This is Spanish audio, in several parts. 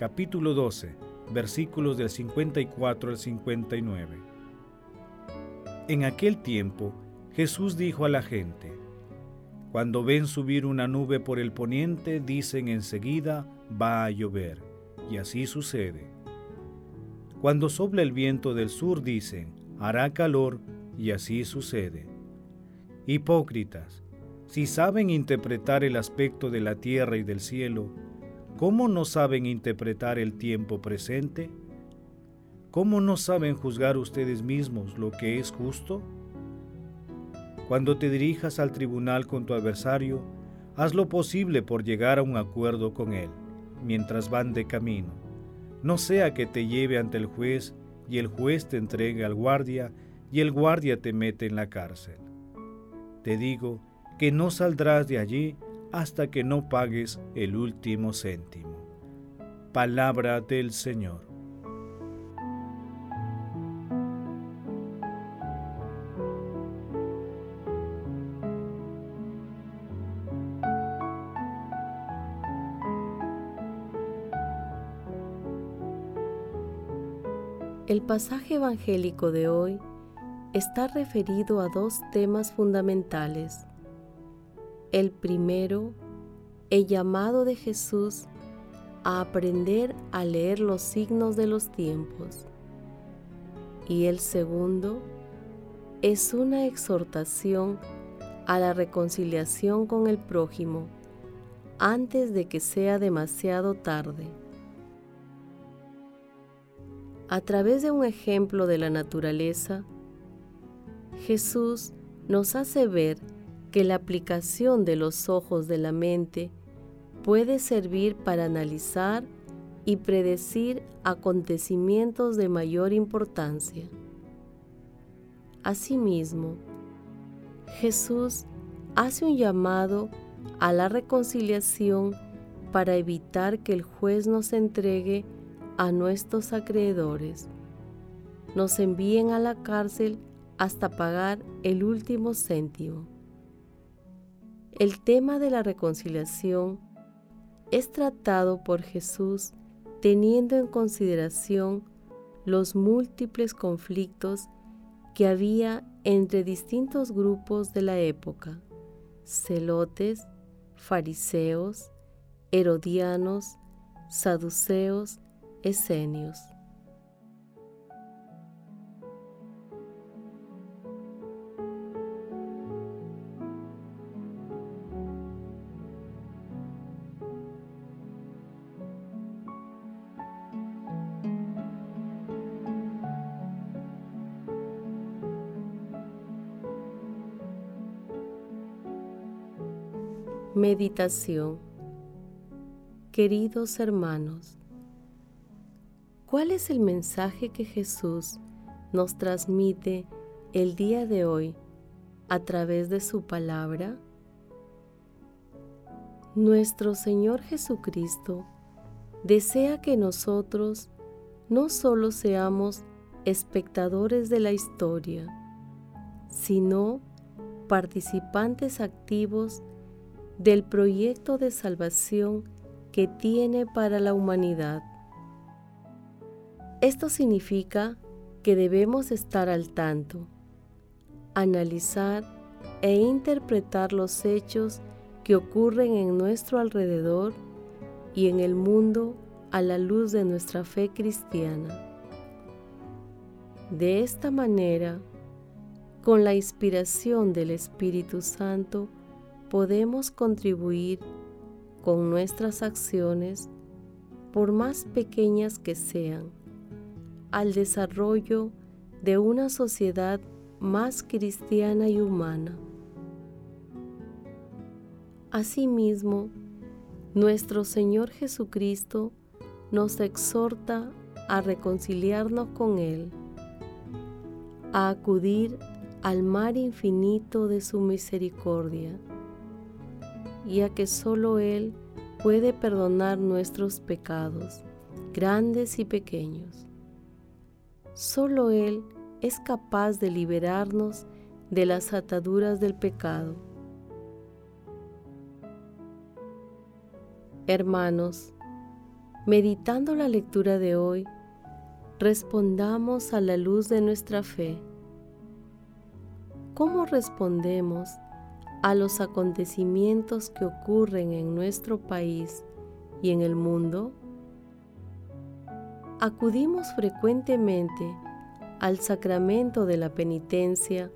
capítulo 12, versículos del 54 al 59. En aquel tiempo, Jesús dijo a la gente, Cuando ven subir una nube por el poniente, dicen enseguida, va a llover, y así sucede. Cuando sopla el viento del sur, dicen, hará calor, y así sucede. Hipócritas, si saben interpretar el aspecto de la tierra y del cielo, ¿cómo no saben interpretar el tiempo presente? ¿Cómo no saben juzgar ustedes mismos lo que es justo? Cuando te dirijas al tribunal con tu adversario, haz lo posible por llegar a un acuerdo con él, mientras van de camino. No sea que te lleve ante el juez y el juez te entregue al guardia y el guardia te mete en la cárcel. Te digo que no saldrás de allí hasta que no pagues el último céntimo. Palabra del Señor. El pasaje evangélico de hoy está referido a dos temas fundamentales el primero, el llamado de Jesús a aprender a leer los signos de los tiempos. Y el segundo es una exhortación a la reconciliación con el prójimo antes de que sea demasiado tarde. A través de un ejemplo de la naturaleza, Jesús nos hace ver que la aplicación de los ojos de la mente puede servir para analizar y predecir acontecimientos de mayor importancia. Asimismo, Jesús hace un llamado a la reconciliación para evitar que el juez nos entregue a nuestros acreedores, nos envíen a la cárcel hasta pagar el último céntimo. El tema de la reconciliación es tratado por Jesús teniendo en consideración los múltiples conflictos que había entre distintos grupos de la época, celotes, fariseos, herodianos, saduceos, esenios. Meditación Queridos hermanos, ¿cuál es el mensaje que Jesús nos transmite el día de hoy a través de su palabra? Nuestro Señor Jesucristo desea que nosotros no solo seamos espectadores de la historia, sino participantes activos del proyecto de salvación que tiene para la humanidad. Esto significa que debemos estar al tanto, analizar e interpretar los hechos que ocurren en nuestro alrededor y en el mundo a la luz de nuestra fe cristiana. De esta manera, con la inspiración del Espíritu Santo, podemos contribuir con nuestras acciones, por más pequeñas que sean, al desarrollo de una sociedad más cristiana y humana. Asimismo, nuestro Señor Jesucristo nos exhorta a reconciliarnos con Él, a acudir al mar infinito de su misericordia, y a que solo Él puede perdonar nuestros pecados, grandes y pequeños. Solo Él es capaz de liberarnos de las ataduras del pecado. Hermanos, meditando la lectura de hoy, respondamos a la luz de nuestra fe ¿Cómo respondemos a los acontecimientos que ocurren en nuestro país y en el mundo? Acudimos frecuentemente al sacramento de la penitencia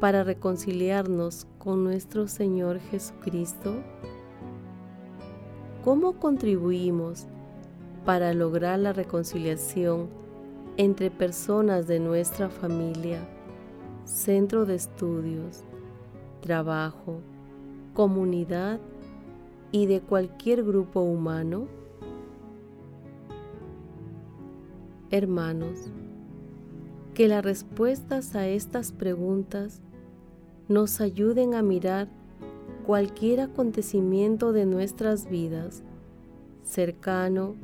para reconciliarnos con nuestro Señor Jesucristo? ¿Cómo contribuimos para lograr la reconciliación entre personas de nuestra familia? centro de estudios, trabajo, comunidad y de cualquier grupo humano? Hermanos, que las respuestas a estas preguntas nos ayuden a mirar cualquier acontecimiento de nuestras vidas, cercano,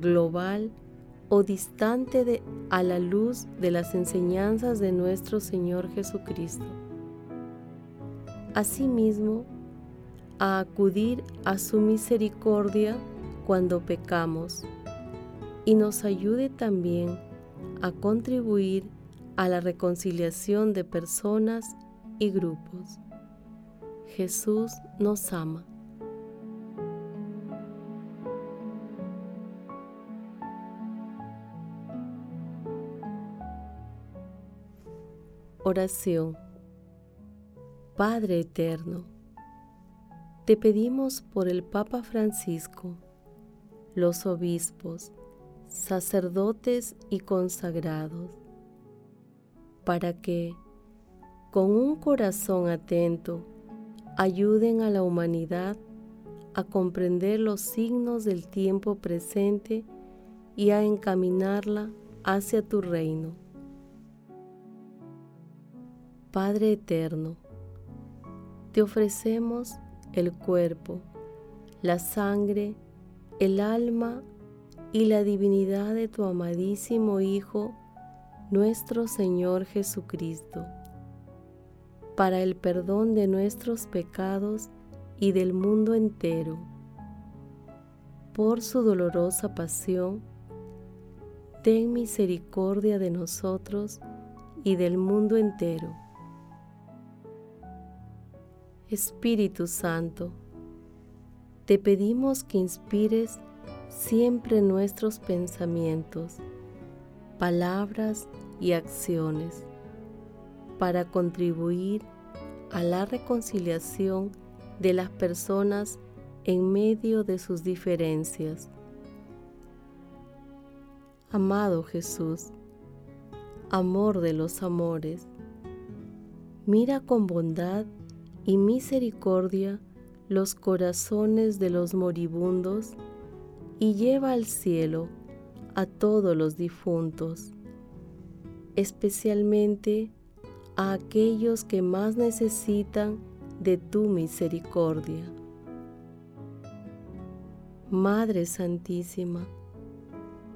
global o distante a la luz de las enseñanzas de nuestro Señor Jesucristo. Asimismo, a acudir a su misericordia cuando pecamos y nos ayude también a contribuir a la reconciliación de personas y grupos. Jesús nos ama. Oración. Padre Eterno, te pedimos por el Papa Francisco, los obispos, sacerdotes y consagrados, para que, con un corazón atento, ayuden a la humanidad a comprender los signos del tiempo presente y a encaminarla hacia tu reino. Padre Eterno, te ofrecemos el cuerpo, la sangre, el alma y la divinidad de tu amadísimo Hijo, nuestro Señor Jesucristo, para el perdón de nuestros pecados y del mundo entero. Por su dolorosa pasión, ten misericordia de nosotros y del mundo entero Espíritu Santo, te pedimos que inspires siempre nuestros pensamientos, palabras y acciones para contribuir a la reconciliación de las personas en medio de sus diferencias. Amado Jesús, amor de los amores, mira con bondad y misericordia los corazones de los moribundos y lleva al cielo a todos los difuntos, especialmente a aquellos que más necesitan de tu misericordia. Madre Santísima,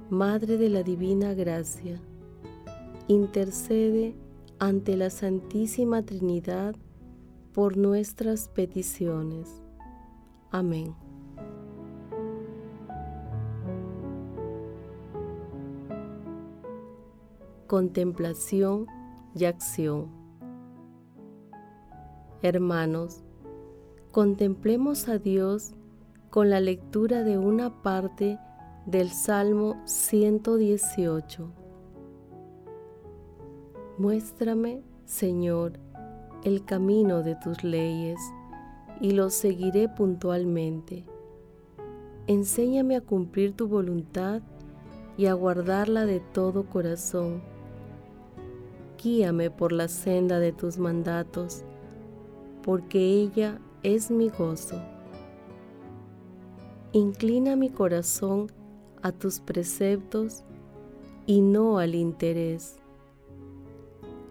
Madre de la Divina Gracia, intercede ante la Santísima Trinidad por nuestras peticiones. Amén. Contemplación y acción. Hermanos, contemplemos a Dios con la lectura de una parte del Salmo 118. Muéstrame, Señor, el camino de tus leyes y lo seguiré puntualmente. Enséñame a cumplir tu voluntad y a guardarla de todo corazón. Guíame por la senda de tus mandatos, porque ella es mi gozo. Inclina mi corazón a tus preceptos y no al interés.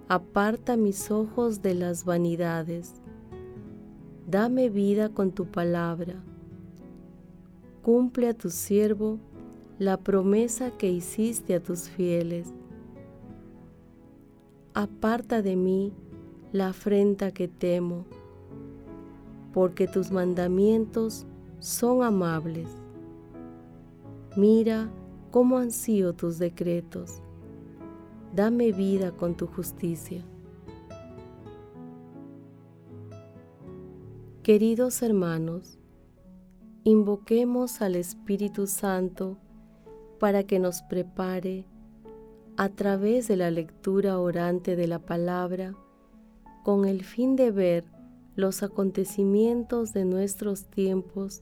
Aparta mis ojos de las vanidades. Dame vida con tu palabra. Cumple a tu siervo la promesa que hiciste a tus fieles. Aparta de mí la afrenta que temo, porque tus mandamientos son amables. Mira cómo ansío tus decretos. Dame vida con tu justicia. Queridos hermanos, invoquemos al Espíritu Santo para que nos prepare a través de la lectura orante de la palabra con el fin de ver los acontecimientos de nuestros tiempos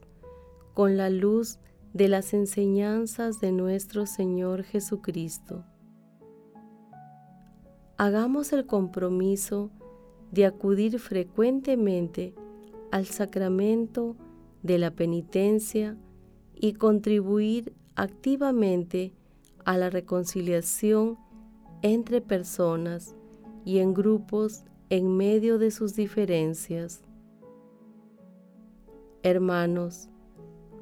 con la luz de las enseñanzas de nuestro Señor Jesucristo. Hagamos el compromiso de acudir frecuentemente al sacramento de la penitencia y contribuir activamente a la reconciliación entre personas y en grupos en medio de sus diferencias. Hermanos,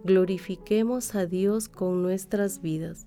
glorifiquemos a Dios con nuestras vidas.